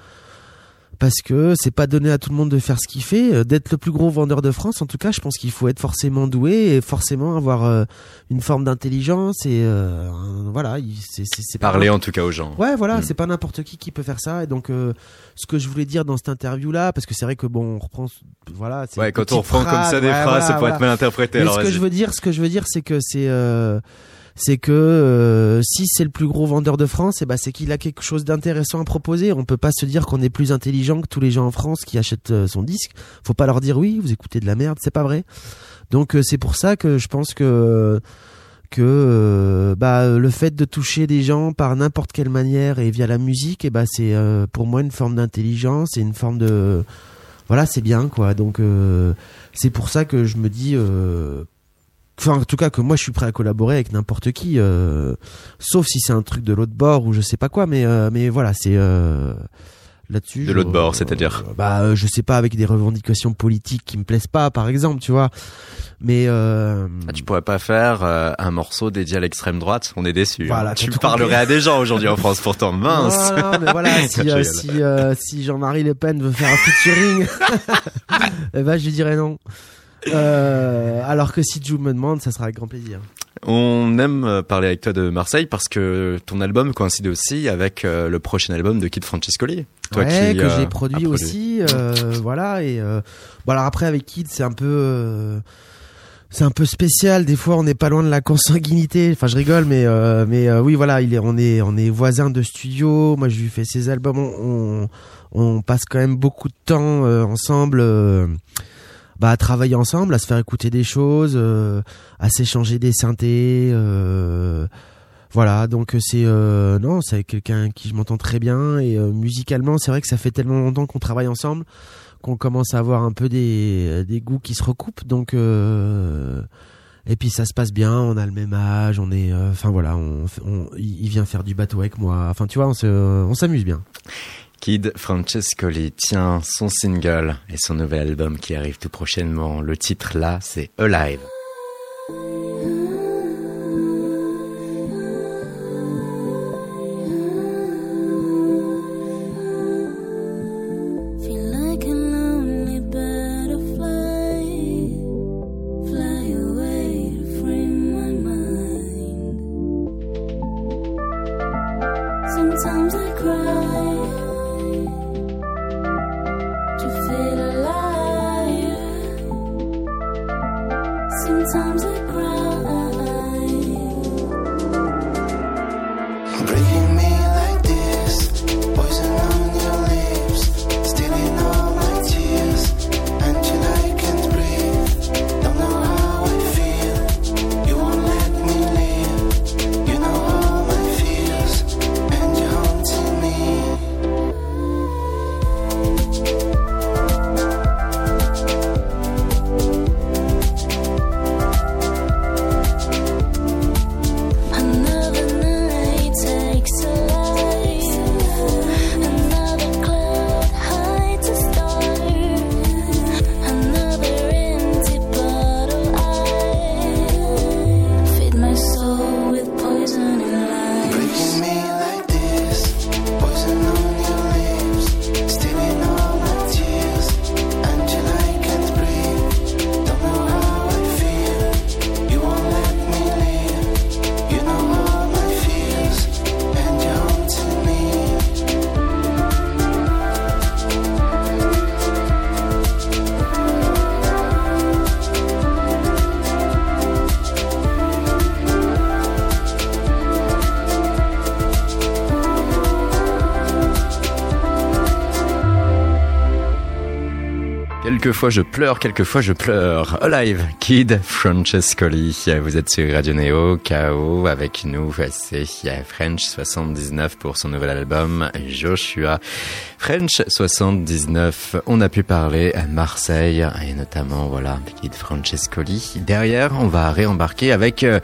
parce que c'est pas donné à tout le monde de faire ce qu'il fait, Euh, d'être le plus gros vendeur de France. En tout cas, je pense qu'il faut être forcément doué et forcément avoir euh, une forme d'intelligence et euh, voilà, il- c'est c'est c'est pas Parler en tout cas aux gens. Ouais, voilà, Mm. c'est pas n'importe qui qui peut faire ça. Et donc, euh, ce que je voulais dire dans cette interview-là, parce que c'est vrai que bon, on reprend, voilà. Ouais, quand on reprend comme ça des ouais, phrases, voilà, ça voilà. être mal interprété. Mais alors ce que je veux dire, ce que je veux dire, c'est que c'est euh, c'est que euh, si c'est le plus gros vendeur de France, eh ben c'est qu'il a quelque chose d'intéressant à proposer. On peut pas se dire qu'on est plus intelligent que tous les gens en France qui achètent euh, son disque. Faut pas leur dire oui, vous écoutez de la merde, c'est pas vrai. Donc c'est pour ça que je pense que que bah le fait de toucher des gens par n'importe quelle manière et via la musique, eh ben c'est pour moi une forme d'intelligence et une forme de voilà, c'est bien quoi. Donc c'est pour ça que je me dis Enfin, en tout cas, que moi, je suis prêt à collaborer avec n'importe qui, euh, sauf si c'est un truc de l'autre bord ou je sais pas quoi. Mais, euh, mais voilà, c'est euh, là-dessus. De l'autre bord, c'est-à-dire Bah, je sais pas, avec des revendications politiques qui me plaisent pas, par exemple, tu vois. Mais ah, tu pourrais pas faire un morceau dédié à l'extrême droite On est déçu. Hein. Voilà, tu parlerais à des gens aujourd'hui en France, pourtant mince. Non, mais voilà, si, si, si Jean-Marie Le Pen veut faire un featuring, eh ben, je lui dirais non. Euh, alors que si Jou me demande, ça sera avec grand plaisir. On aime euh, parler avec toi de Marseille parce que ton album coïncide aussi avec euh, le prochain album de Kid Francescoli. Toi ouais, que j'ai produit, aussi. voilà et bon alors après avec Kid c'est un peu c'est un peu spécial. Des fois, on n'est pas loin de la consanguinité. Enfin, je rigole, mais mais oui, voilà, il est, on est on est voisins de studio. Moi, je lui fais ses albums. On, on, on passe quand même beaucoup de temps ensemble bah, à travailler ensemble, à se faire écouter des choses, euh, à s'échanger des synthés. Euh, voilà, donc c'est euh, non, c'est quelqu'un qui je m'entends très bien et musicalement, c'est vrai que ça fait tellement longtemps qu'on travaille ensemble qu'on commence à avoir un peu des, des goûts qui se recoupent. Donc et puis ça se passe bien, on a le même âge, on est, enfin voilà, on, il vient faire du bateau avec moi. Enfin tu vois, on on s'amuse bien. Kid Francescoli tient son single et son nouvel album qui arrive tout prochainement. Le titre là, c'est Alive. Quelquefois je pleure, quelquefois je pleure. Alive, Kid Francescoli. Vous êtes sur Radio Neo, KO, avec nous, c'est French 79 pour son nouvel album, Joshua. French 79, on a pu parler à Marseille, et notamment, voilà, Kid Francescoli. Derrière, on va réembarquer avec euh,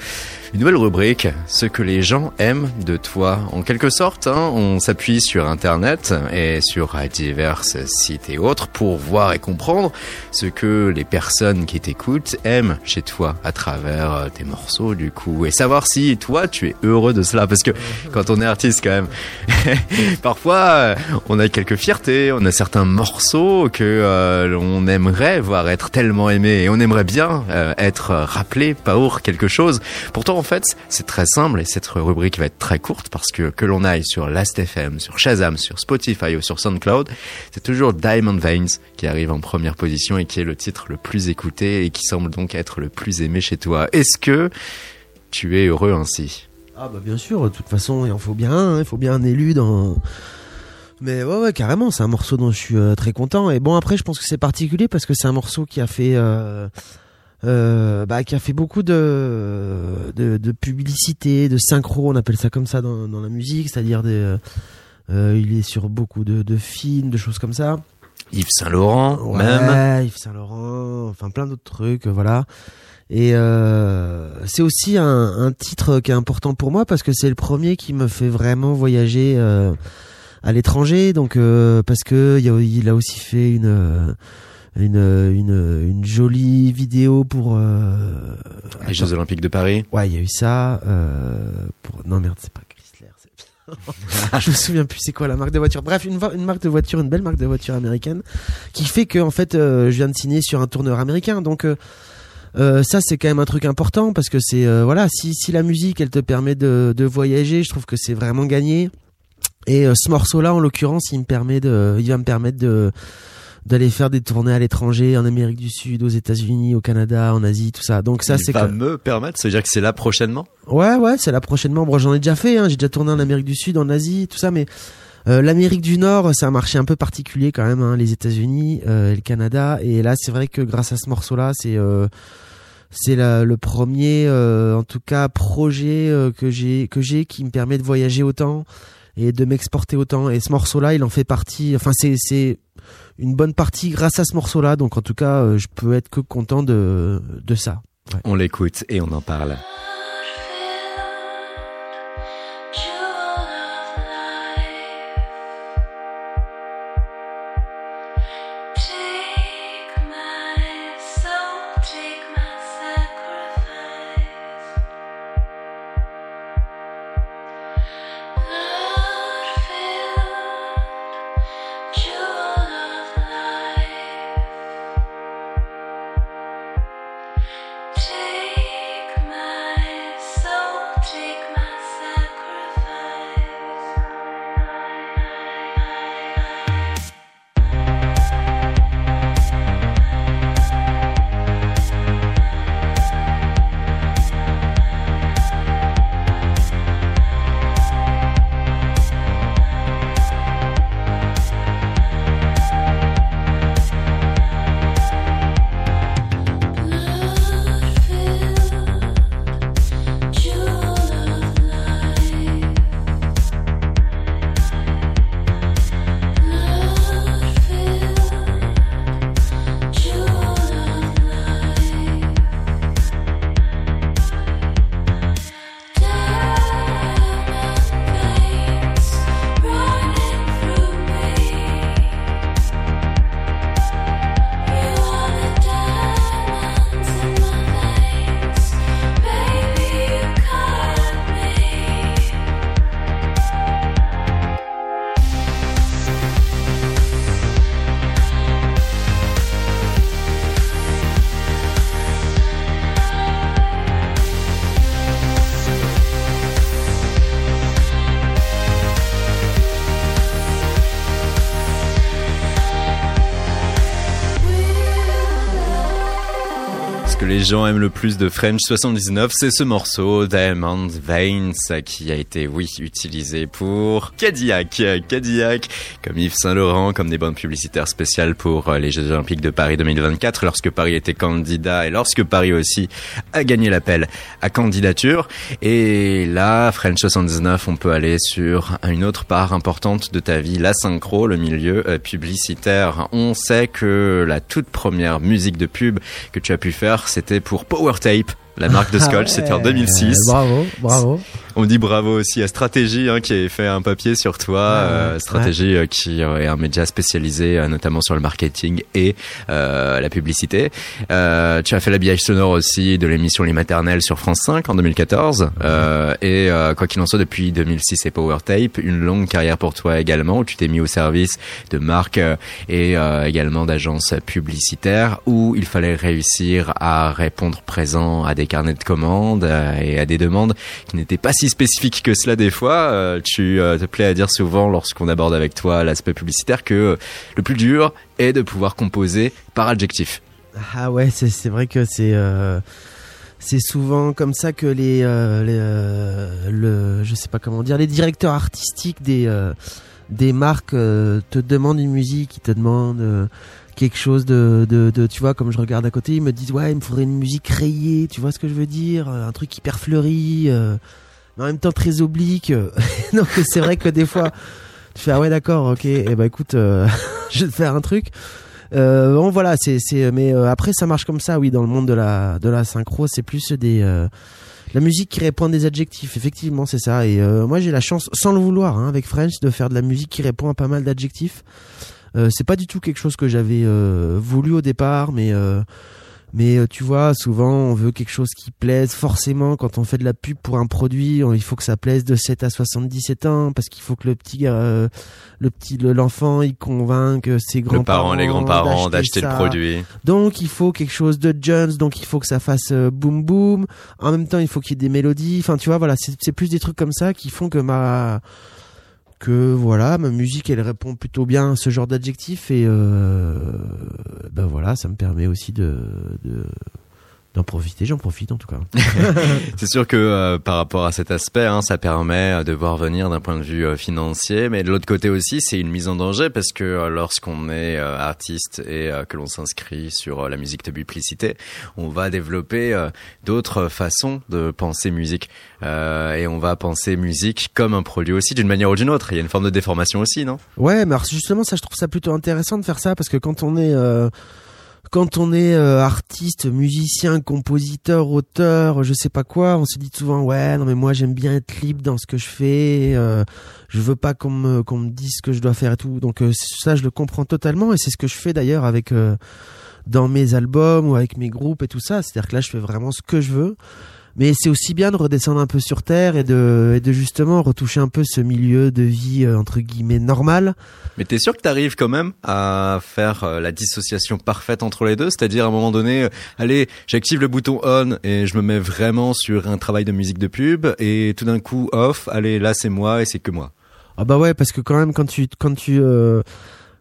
une nouvelle rubrique, ce que les gens aiment de toi. En quelque sorte, hein, on s'appuie sur Internet et sur divers sites et autres pour voir et comprendre ce que les personnes qui t'écoutent aiment chez toi à travers euh, tes morceaux du coup. Et savoir si toi tu es heureux de cela. Parce que quand on est artiste quand même parfois euh, on a quelques fiertés on a certains morceaux que euh, on aimerait voir être tellement aimés. Et on aimerait bien être rappelé pour quelque chose. Pourtant en fait, c'est très simple et cette rubrique va être très courte parce que que l'on aille sur Last.fm, sur Shazam, sur Spotify ou sur SoundCloud, c'est toujours Diamond Veins qui arrive en première position et qui est le titre le plus écouté et qui semble donc être le plus aimé chez toi. Est-ce que tu es heureux ainsi? Ah bah bien sûr, de toute façon, il en faut bien, hein, il faut bien un élu dans. Mais ouais, ouais, carrément, c'est un morceau dont je suis euh, très content. Et bon, après, je pense que c'est particulier parce que c'est un morceau qui a fait, euh, euh, bah, qui a fait beaucoup de, de, de publicité, de synchro, on appelle ça comme ça dans, dans la musique, c'est-à-dire des, euh, il est sur beaucoup de, de films, de choses comme ça. Yves Saint Laurent, Ouais, même. Yves Saint Laurent, enfin plein d'autres trucs, voilà. Et euh, c'est aussi un, un titre qui est important pour moi parce que c'est le premier qui me fait vraiment voyager euh, à l'étranger. Donc euh, parce que il, a- il a aussi fait une euh, une une, une jolie vidéo pour. Euh, Les Jeux Olympiques de Paris. Ouais, il y a eu ça. Euh, pour... Non merde, c'est pas Chrysler. je me souviens plus c'est quoi la marque de voiture. Bref, une, marque de voiture, une belle marque de voiture américaine, qui fait que en fait, euh, je viens de signer sur un tourneur américain. Donc euh, ça, c'est quand même un truc important parce que c'est euh, voilà, si si la musique, elle te permet de de voyager, je trouve que c'est vraiment gagné. Et euh, ce morceau-là, en l'occurrence, il me permet de, il va me permettre de d'aller faire des tournées à l'étranger, en Amérique du Sud, aux États-Unis, au Canada, en Asie, tout ça. Donc ça, c'est va que- me permettre, ça veut dire que c'est là prochainement? Ouais, ouais, c'est là prochainement. Bon, j'en ai déjà fait, hein. j'ai déjà tourné en Amérique du Sud, en Asie, tout ça, mais euh, l'Amérique du Nord, c'est un marché un peu particulier quand même, hein, les États-Unis euh, le Canada. Et là, c'est vrai que grâce à ce morceau-là, c'est euh, c'est le premier, euh, en tout cas, projet euh, que j'ai que j'ai qui me permet de voyager autant et de m'exporter autant. Et ce morceau-là, il en fait partie. Enfin, c'est c'est une bonne partie grâce à ce morceau-là. Donc, en tout cas, euh, je peux être que content de de ça. On l'écoute et on en parle. Les gens aiment le plus de French 79, c'est ce morceau Diamond Veins qui a été, oui, utilisé pour Cadillac. Cadillac, comme Yves Saint Laurent, comme des bandes publicitaires spéciales pour euh, les Jeux Olympiques de Paris 2024, lorsque Paris était candidat et lorsque Paris aussi a gagné l'appel à candidature. Et là, French 79, on peut aller sur une autre part importante de ta vie, la synchro, le milieu euh, publicitaire. On sait que la toute première musique de pub que tu as pu faire, c'était pour Power Tape. La marque de Scotch, c'était en 2006. Bravo, bravo. On dit bravo aussi à Stratégie hein, qui avait fait un papier sur toi. Euh. Stratégie euh, qui euh, est un média spécialisé notamment sur le marketing et euh, la publicité. Euh, tu as fait l'habillage sonore aussi de l'émission Les Maternelles sur France 5 en 2014. Euh, et euh, quoi qu'il en soit, depuis 2006 et Power Tape, une longue carrière pour toi également où tu t'es mis au service de marques et euh, également d'agences publicitaires où il fallait réussir à répondre présent à des carnets de commandes et à des demandes qui n'étaient pas si spécifiques que cela des fois. Euh, tu euh, te plais à dire souvent lorsqu'on aborde avec toi l'aspect publicitaire que euh, le plus dur est de pouvoir composer par adjectif. Ah ouais, c'est vrai que c'est c'est souvent comme ça que les, le, je sais pas comment dire, les directeurs artistiques des des marques te demandent une musique, ils te demandent quelque chose de, de, de, tu vois, comme je regarde à côté, ils me disent ouais, il me faudrait une musique rayée, tu vois ce que je veux dire, un truc hyper fleuri, mais en même temps très oblique. Donc c'est vrai que des fois, tu fais ah ouais d'accord, ok, et bah écoute, euh, je vais te faire un truc. Euh, bon voilà, c'est c'est mais euh, après ça marche comme ça, oui, dans le monde de la de la synchro, c'est plus des euh, la musique qui répond à des adjectifs, effectivement, c'est ça. Et moi, j'ai la chance, sans le vouloir, hein, avec French, de faire de la musique qui répond à pas mal d'adjectifs. C'est pas du tout quelque chose que j'avais voulu au départ, mais mais euh, tu vois, souvent, on veut quelque chose qui plaise. Forcément, quand on fait de la pub pour un produit, on- il faut que ça plaise de 7 à 77 ans, parce qu'il faut que le petit, euh, le petit, le- l'enfant, il convainque ses Le grands-parents, parent, les grands-parents d'acheter le produit. Donc il faut quelque chose de Jones, donc il faut que ça fasse euh, boom boom. En même temps, il faut qu'il y ait des mélodies. Enfin, tu vois, voilà, c'est c'est plus des trucs comme ça qui font que ma que voilà, ma musique elle répond plutôt bien à ce genre d'adjectif et euh, ben voilà, ça me permet aussi de de- d'en profiter. J'en profite en tout cas. C'est sûr que euh, par rapport à cet aspect, hein, ça permet euh, de voir venir d'un point de vue euh, financier, mais de l'autre côté aussi, c'est une mise en danger parce que euh, lorsqu'on est euh, artiste et euh, que l'on s'inscrit sur euh, la musique de publicité, on va développer euh, d'autres façons de penser musique Euh, et on va penser musique comme un produit aussi d'une manière ou d'une autre. Il y a une forme de déformation aussi, non? Ouais, mais alors justement, ça, je trouve ça plutôt intéressant de faire ça parce que quand on est euh, quand on est euh, artiste, musicien, compositeur, auteur, je sais pas quoi, on se dit souvent ouais, non mais moi j'aime bien être libre dans ce que je fais, euh, je veux pas qu'on me qu'on me dise ce que je dois faire et tout. Donc euh, ça, je le comprends totalement et c'est ce que je fais d'ailleurs avec euh, dans mes albums ou avec mes groupes et tout ça. C'est-à-dire que là, je fais vraiment ce que je veux. Mais c'est aussi bien de redescendre un peu sur terre et de, et de justement retoucher un peu ce milieu de vie euh, entre guillemets normal. Mais t'es sûr que t'arrives quand même à faire euh, la dissociation parfaite entre les deux? C'est-à-dire à un moment donné, euh, allez, j'active le bouton on et je me mets vraiment sur un travail de musique de pub et tout d'un coup off, allez, là c'est moi et c'est que moi. Ah bah ouais, parce que quand même quand tu quand tu euh,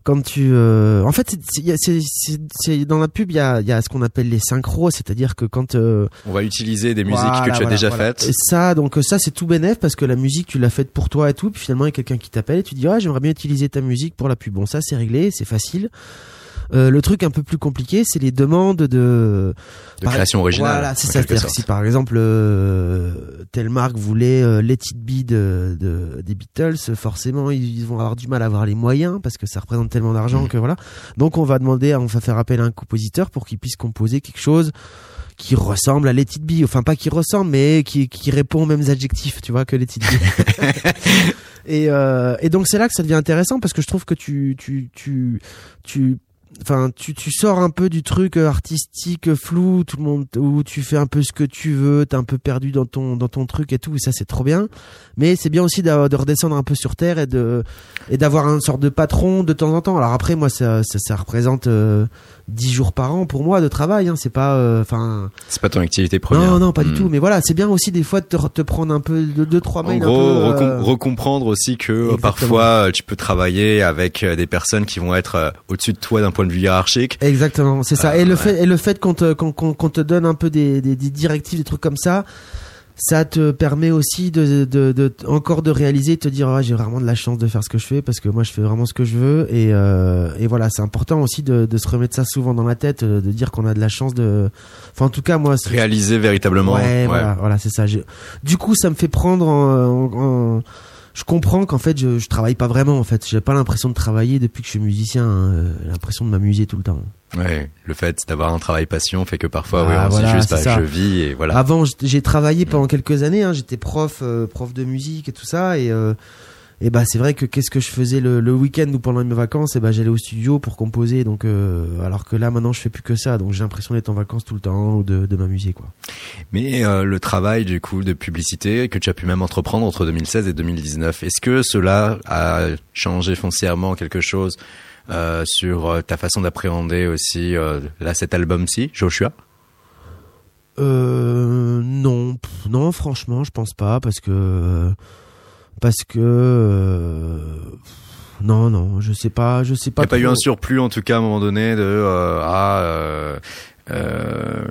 quand tu euh, en fait c'est- dans la pub il y a y a ce qu'on appelle les synchros, c'est-à-dire que quand euh, On va utiliser des musiques Voilà, que tu as voilà, déjà voilà. faites. Et ça, donc euh, ça, c'est tout bénef parce que la musique, tu l'as faite pour toi et tout. Puis finalement, il y a quelqu'un qui t'appelle et tu dis, ah, j'aimerais bien utiliser ta musique pour la pub. Bon, ça, c'est réglé, c'est facile. Euh, le truc un peu plus compliqué, c'est les demandes de De par- création originale. Voilà, c'est ça. C'est-à-dire si par exemple euh, telle marque voulait euh, Let It Be de, de- des Beatles, forcément ils vont avoir du mal à avoir les moyens parce que ça représente tellement d'argent Mhm. que voilà. Donc on va demander, on va faire appel à un compositeur pour qu'il puisse composer quelque chose qui ressemble à Let It Be, enfin pas qui ressemble, mais qui, qui répond aux mêmes adjectifs, tu vois, que Let It Be. et, euh, et donc c'est là que ça devient intéressant parce que je trouve que tu tu tu tu enfin tu tu sors un peu du truc euh, artistique euh, flou tout le monde où tu fais un peu ce que tu veux t'es un peu perdu dans ton dans ton truc et tout et ça c'est trop bien mais c'est bien aussi de redescendre un peu sur terre et de et d'avoir une sorte de patron de temps en temps alors après moi ça ça, ça représente euh, 10 jours par an pour moi de travail hein c'est pas euh, enfin C'est pas ton activité première. non non pas du Hmm. tout mais voilà c'est bien aussi des fois de te, te prendre un peu de deux trois En mails gros, un peu, recom- euh, recomprendre aussi que Exactement. parfois tu peux travailler avec des personnes qui vont être au-dessus de toi d'un point de vue hiérarchique. Exactement, c'est ça. Ah, et le ouais. fait, et le fait qu'on te, qu'on, qu'on, qu'on te donne un peu des, des, des directives, des trucs comme ça, ça te permet aussi de, de, de, encore de réaliser, de te dire, ah, j'ai vraiment de la chance de faire ce que je fais parce que moi je fais vraiment ce que je veux. Et, euh, et voilà, c'est important aussi de, de se remettre ça souvent dans la tête, euh, de dire qu'on a de la chance de. Enfin, en tout cas, moi, Réaliser véritablement. Ouais, ouais. voilà, voilà, c'est ça. Du coup, ça me fait prendre en, en- en- Je comprends qu'en fait, je, je travaille pas vraiment. En fait, j'ai pas l'impression de travailler depuis que je suis musicien. hein. Euh, J'ai l'impression de m'amuser tout le temps. Ouais, le fait d'avoir un travail passion fait que parfois, Ah, ouais, on voilà, juste, bah, ça. je vis et voilà. Avant, j'ai travaillé pendant quelques années. Hein, J'étais prof, euh, prof de musique et tout ça. Et, euh, et bah, c'est vrai que qu'est-ce que je faisais le, le week-end ou pendant mes vacances? Et bah, j'allais au studio pour composer. Donc, euh, alors que là, maintenant, je fais plus que ça. Donc, j'ai l'impression d'être en vacances tout le temps ou de, de m'amuser, quoi. Mais euh, le travail du coup de publicité que tu as pu même entreprendre entre 2016 et 2019, est-ce que cela a changé foncièrement quelque chose euh, sur ta façon d'appréhender aussi là cet album-ci, Joshua? Euh, non, non, franchement, je pense pas parce que parce que euh, non, non, je sais pas, je sais Il pas. n'y a pas eu un surplus en tout cas à un moment donné de euh, ah euh,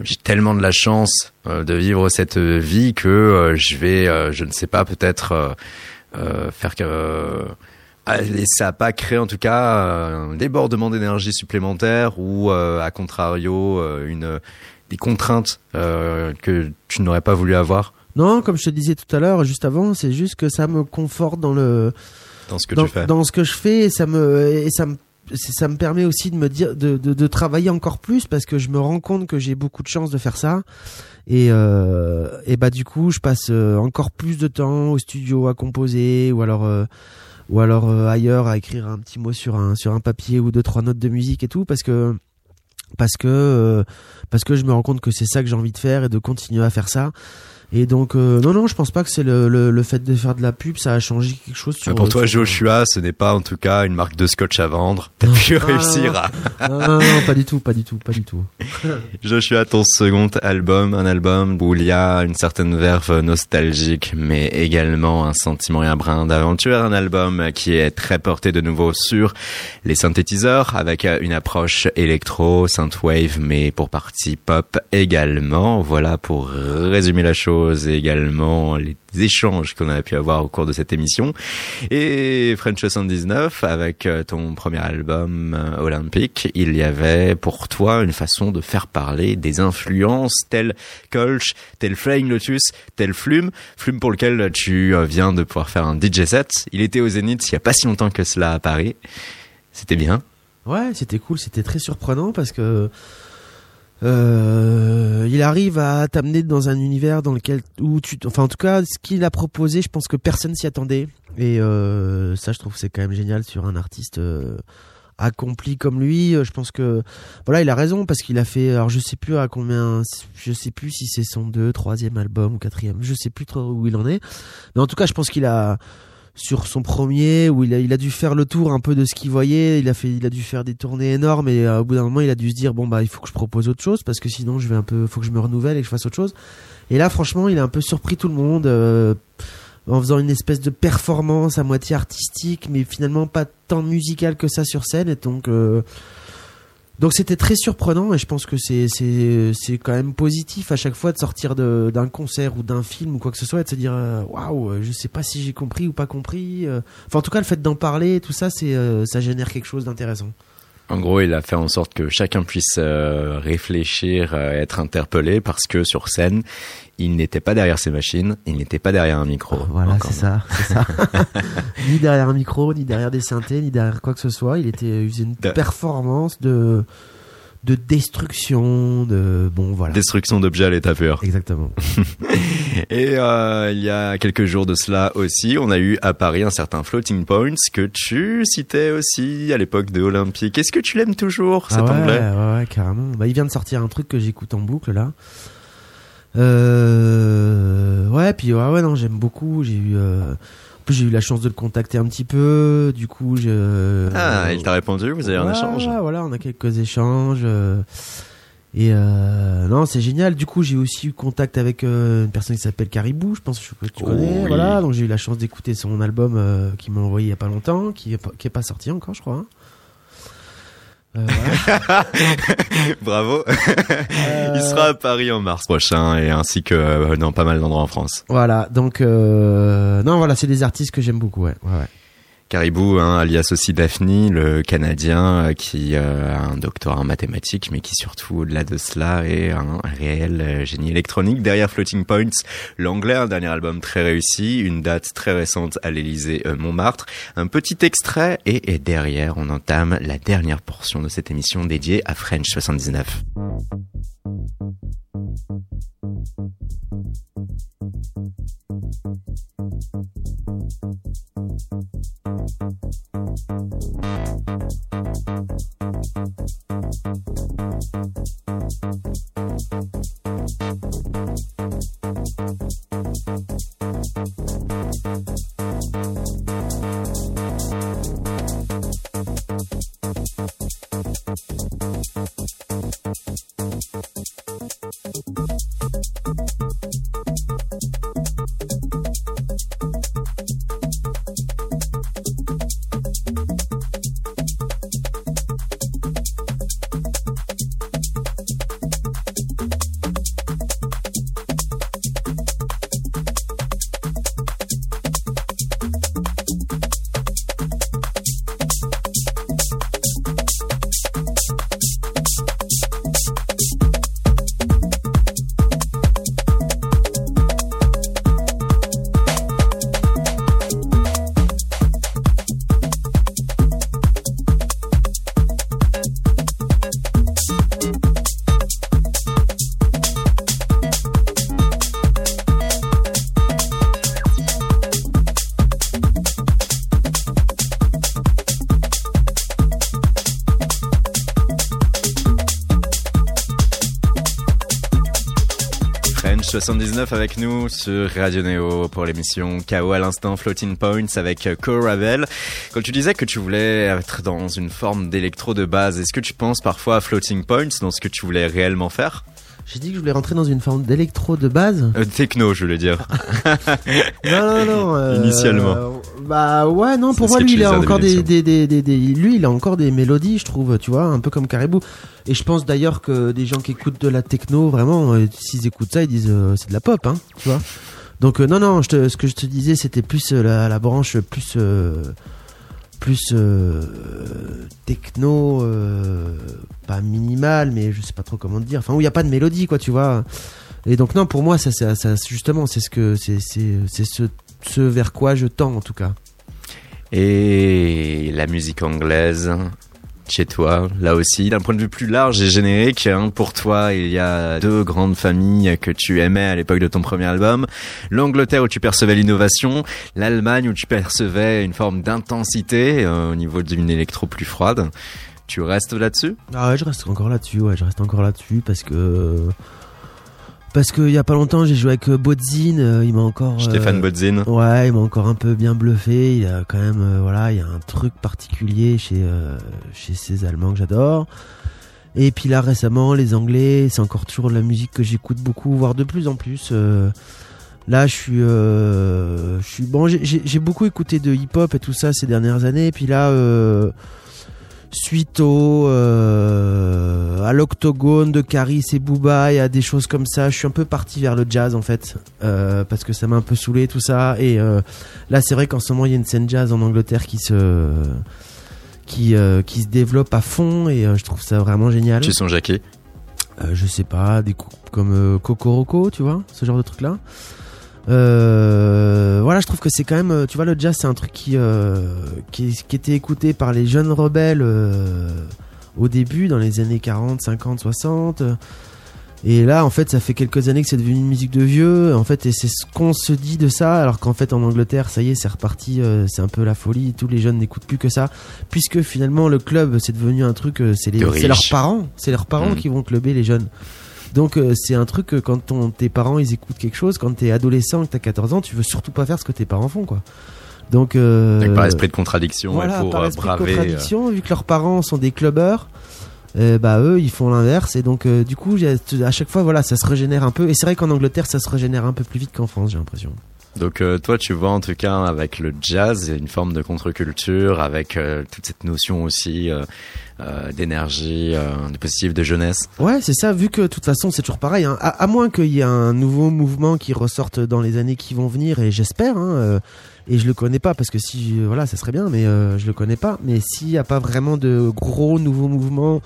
j'ai tellement de la chance de vivre cette vie que je vais, je ne sais pas, peut-être faire que allez, ça a pas créé en tout cas un débordement d'énergie supplémentaire ou à contrario une des contraintes que tu n'aurais pas voulu avoir Non, comme je te disais tout à l'heure, juste avant, c'est juste que ça me conforte dans le dans ce que dans, tu fais. dans ce que je fais et ça me et ça me ça me permet aussi de me dire de, de, de travailler encore plus parce que je me rends compte que j'ai beaucoup de chance de faire ça et euh, et bah du coup je passe euh, encore plus de temps au studio à composer ou alors euh, ou alors euh, ailleurs à écrire un petit mot sur un sur un papier ou deux trois notes de musique et tout parce que parce que euh, parce que je me rends compte que c'est ça que j'ai envie de faire et de continuer à faire ça et donc euh, non non je pense pas que c'est le, le le fait de faire de la pub ça a changé quelque chose sur pour toi, sur- Joshua, ce n'est pas en tout cas une marque de scotch à vendre. T'as pu Ah, réussir à non, non, non, pas du tout, pas du tout, pas du tout. Joshua, ton second album, un album où il y a une certaine verve nostalgique, mais également un sentiment et un brin d'aventure. Un album qui est très porté de nouveau sur les synthétiseurs, avec une approche électro, synthwave, mais pour partie pop également. Voilà pour résumer la chose également les échanges qu'on a pu avoir au cours de cette émission. Et French 79, avec euh, ton premier album euh, olympique, il y avait pour toi une façon de faire parler des influences telles Colch, telles Flying Lotus, telles Flume, Flume pour lequel tu euh, viens de pouvoir faire un DJ set. Il était au Zénith il y a pas si longtemps que cela à Paris. C'était bien. Ouais, c'était cool, c'était très surprenant parce que euh, il arrive à t'amener dans un univers dans lequel où tu, enfin en tout cas, ce qu'il a proposé, je pense que personne s'y attendait. Et euh, ça, je trouve c'est quand même génial sur un artiste. euh, accompli comme lui, Euh, je pense que voilà, il a raison parce qu'il a fait alors je sais plus à combien je sais plus si c'est son deux, troisième album ou quatrième, je sais plus trop où il en est. Mais en tout cas, je pense qu'il a sur son premier où il a, il a dû faire le tour un peu de ce qu'il voyait, il a fait il a dû faire des tournées énormes et euh, au bout d'un moment, il a dû se dire bon bah il faut que je propose autre chose parce que sinon je vais un peu faut que je me renouvelle et que je fasse autre chose. Et là franchement, il a un peu surpris tout le monde euh, en faisant une espèce de performance à moitié artistique, mais finalement pas tant musicale que ça sur scène. Et donc, euh, donc c'était très surprenant. Et je pense que c'est c'est quand même positif à chaque fois de sortir d'un concert ou d'un film ou quoi que ce soit et de se dire euh, waouh, euh, je sais pas si j'ai compris ou pas compris. euh. Enfin, en tout cas, le fait d'en parler, tout ça, c'est ça génère quelque chose d'intéressant. En gros, il a fait en sorte que chacun puisse euh, réfléchir, euh, être interpellé, parce que sur scène, il n'était pas derrière ses machines, il n'était pas derrière un micro. Voilà, Encore. c'est ça, c'est ça. ni derrière un micro, ni derrière des synthés, ni derrière quoi que ce soit. Il était il faisait une De- performance de de destruction, de bon voilà. Destruction d'objets à l'état pur. Exactement. Et euh, il y a quelques jours de cela aussi, on a eu à Paris un certain Floating Points que tu citais aussi à l'époque de Olympique. Est-ce que tu l'aimes toujours, cet ah ouais, anglais? ouais, ouais, carrément. Bah, il vient de sortir un truc que j'écoute en boucle là. Euh, ouais, puis ouais, ouais, non, j'aime beaucoup. J'ai eu, euh, plus j'ai eu la chance de le contacter un petit peu. Du coup, je. Ah, il t'a répondu, vous avez un échange? voilà, on a quelques échanges. euh, et euh, non, c'est génial. Du coup, j'ai aussi eu contact avec euh, une personne qui s'appelle Caribou, je pense que tu Oh, connais. oui. Voilà, donc j'ai eu la chance d'écouter son album euh, qu'il m'a envoyé il y a pas longtemps, qui est pas, qui est pas sorti encore, je crois. hein. Euh, voilà. Bravo. Euh, Il sera à Paris en mars prochain et ainsi que euh, dans pas mal d'endroits en France. Voilà, donc euh, non, voilà, c'est des artistes que j'aime beaucoup, ouais, ouais, ouais. Caribou, hein, alias aussi Daphne, le Canadien euh, qui euh, a un doctorat en mathématiques, mais qui surtout, au-delà de cela, est un réel euh, génie électronique. Derrière Floating Points, l'anglais, un dernier album très réussi, une date très récente à l'Élysée euh, Montmartre, un petit extrait, et, derrière, on entame la dernière portion de cette émission dédiée à French 79. 79 avec nous sur Radio Neo pour l'émission KO à l'instant Floating Points avec Co Ravel. Quand tu disais que tu voulais être dans une forme d'électro de base, est-ce que tu penses parfois à Floating Points dans ce que tu voulais réellement faire? J'ai dit que je voulais rentrer dans une forme d'électro de base? euh, Techno, je voulais dire. Non, non, non. euh, Initialement. euh, bah ouais, non, pour moi, lui, il a encore des, des, des, des, lui, il a encore des mélodies, je trouve, tu vois, un peu comme Caribou. Et je pense d'ailleurs que des gens qui écoutent de la techno, vraiment, euh, s'ils écoutent ça, ils disent euh, c'est de la pop, hein, tu vois. Donc euh, non, non, je te, ce que je te disais, c'était plus la, la branche plus plus euh, techno, euh, pas minimal, mais je sais pas trop comment dire. Enfin, où il y a pas de mélodie, quoi, tu vois. Et donc non, pour moi, ça, ça, ça justement, c'est ce que c'est c'est c'est ce ce vers quoi je tends en tout cas. Et la musique anglaise chez toi, là aussi, d'un point de vue plus large et générique, hein, pour toi, il y a deux grandes familles que tu aimais à l'époque de ton premier album. L'Angleterre où tu percevais l'innovation, l'Allemagne où tu percevais une forme d'intensité euh, au niveau d'une électro plus froide. Tu restes là-dessus? Ah ouais, je reste encore là-dessus, ouais, je reste encore là-dessus parce que parce que il y a pas longtemps, j'ai joué avec euh, Bodzin, euh, il m'a encore Stéphane euh, Bodzin. Ouais, il m'a encore un peu bien bluffé. Il a quand même, voilà, il y a un truc particulier chez chez ces Allemands que j'adore. Et puis là récemment, les Anglais, c'est encore toujours de la musique que j'écoute beaucoup, voire de plus en plus. euh, Là, je suis, euh, je suis bon. j'ai- beaucoup écouté de hip-hop et tout ça ces dernières années. Et puis là, euh, suite au euh, à l'octogone de Caris et Booba, y a des choses comme ça. Je suis un peu parti vers le jazz en fait, euh, parce que ça m'a un peu saoulé tout ça. Et euh, là, c'est vrai qu'en ce moment, il y a une scène jazz en Angleterre qui se qui qui se développe à fond et je trouve ça vraiment génial. Tu sens Jackie Euh, je sais pas, des groupes comme Cocoroco, tu vois, ce genre de truc là. Euh, voilà, je trouve que c'est quand même, euh, tu vois, le jazz, c'est un truc qui, euh, qui, qui était écouté par les jeunes rebelles euh, au début, dans les années 40, 50, 60. Et là, en fait, ça fait quelques années que c'est devenu une musique de vieux. En fait, et c'est ce qu'on se dit de ça, alors qu'en fait, en Angleterre, ça y est, c'est reparti. c'est un peu la folie. Tous les jeunes n'écoutent plus que ça, puisque finalement, le club, c'est devenu un truc. c'est les, c'est leurs parents, c'est leurs parents Mm. qui vont clubber les jeunes. Donc euh, c'est un truc que quand ton, tes parents ils écoutent quelque chose, quand t'es adolescent et que t'as 14 ans, tu veux surtout pas faire ce que tes parents font quoi. Donc, euh, Donc, par esprit de contradiction voilà, pour par euh, esprit de braver. euh, contradiction, vu que leurs parents sont des clubbers, euh, bah eux ils font l'inverse et donc euh, du coup à chaque fois voilà ça se régénère un peu et c'est vrai qu'en Angleterre ça se régénère un peu plus vite qu'en France j'ai l'impression. Donc euh, toi, tu vois en tout cas avec le jazz une forme de contre-culture, avec euh, toute cette notion aussi euh, d'énergie, de positif, de jeunesse. Ouais, c'est ça, vu que de toute façon c'est toujours pareil, hein. à, moins qu'il y ait un nouveau mouvement qui ressorte dans les années qui vont venir, et j'espère, hein, et je le connais pas, parce que si, voilà, ça serait bien, mais je le connais pas, mais s'il n'y a pas vraiment de gros nouveaux mouvements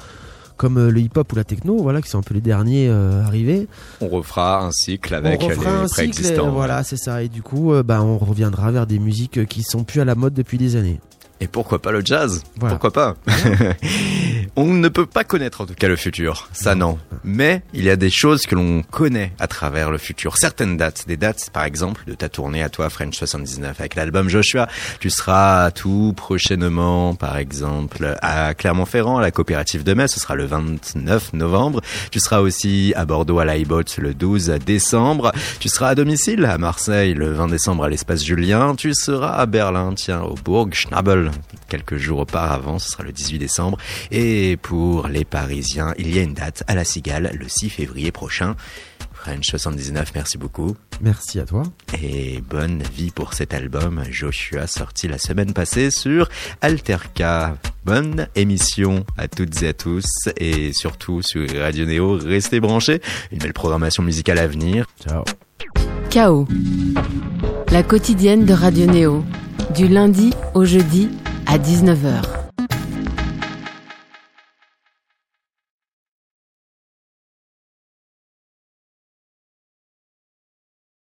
comme euh, le hip-hop ou la techno, voilà, qui sont un peu les derniers euh, arrivés, On refera un cycle avec les un cycle, préexistants. voilà, c'est ça, et du coup, euh, bah, on reviendra vers des musiques qui sont plus à la mode depuis des années. Et pourquoi pas le jazz? Voilà. Pourquoi pas? On ne peut pas connaître en tout cas le futur, ça non. Mais il y a des choses que l'on connaît à travers le futur. Certaines dates, des dates par exemple de ta tournée à toi French 79 avec l'album Joshua. Tu seras tout prochainement par exemple à Clermont-Ferrand à la coopérative de Metz, ce sera le 29 novembre. Tu seras aussi à Bordeaux à l'Aibot le 12 décembre. Tu seras à domicile à Marseille le 20 décembre à l'espace Julien. Tu seras à Berlin, tiens, au Bourg Schnabel quelques jours auparavant, ce sera le 18 décembre. Et pour les Parisiens, il y a une date à la Cigale le 6 février prochain. French 79, merci beaucoup. Merci à toi. Et bonne vie pour cet album Joshua sorti la semaine passée sur Alterca. Bonne émission à toutes et à tous et surtout sur Radio Néo, restez branchés. Une belle programmation musicale à venir. Ciao. Chaos. La quotidienne de Radio Néo. Du lundi au jeudi à 19h.